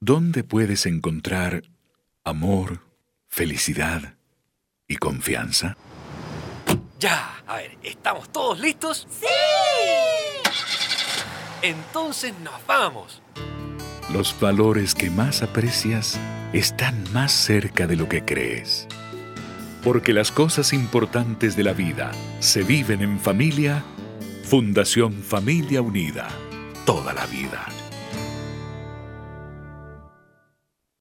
¿Dónde puedes encontrar amor, felicidad y confianza? Ya, a ver, ¿estamos todos listos? ¡Sí! Entonces nos vamos. Los valores que más aprecias están más cerca de lo que crees. Porque las cosas importantes de la vida se viven en familia, Fundación Familia Unida, toda la vida.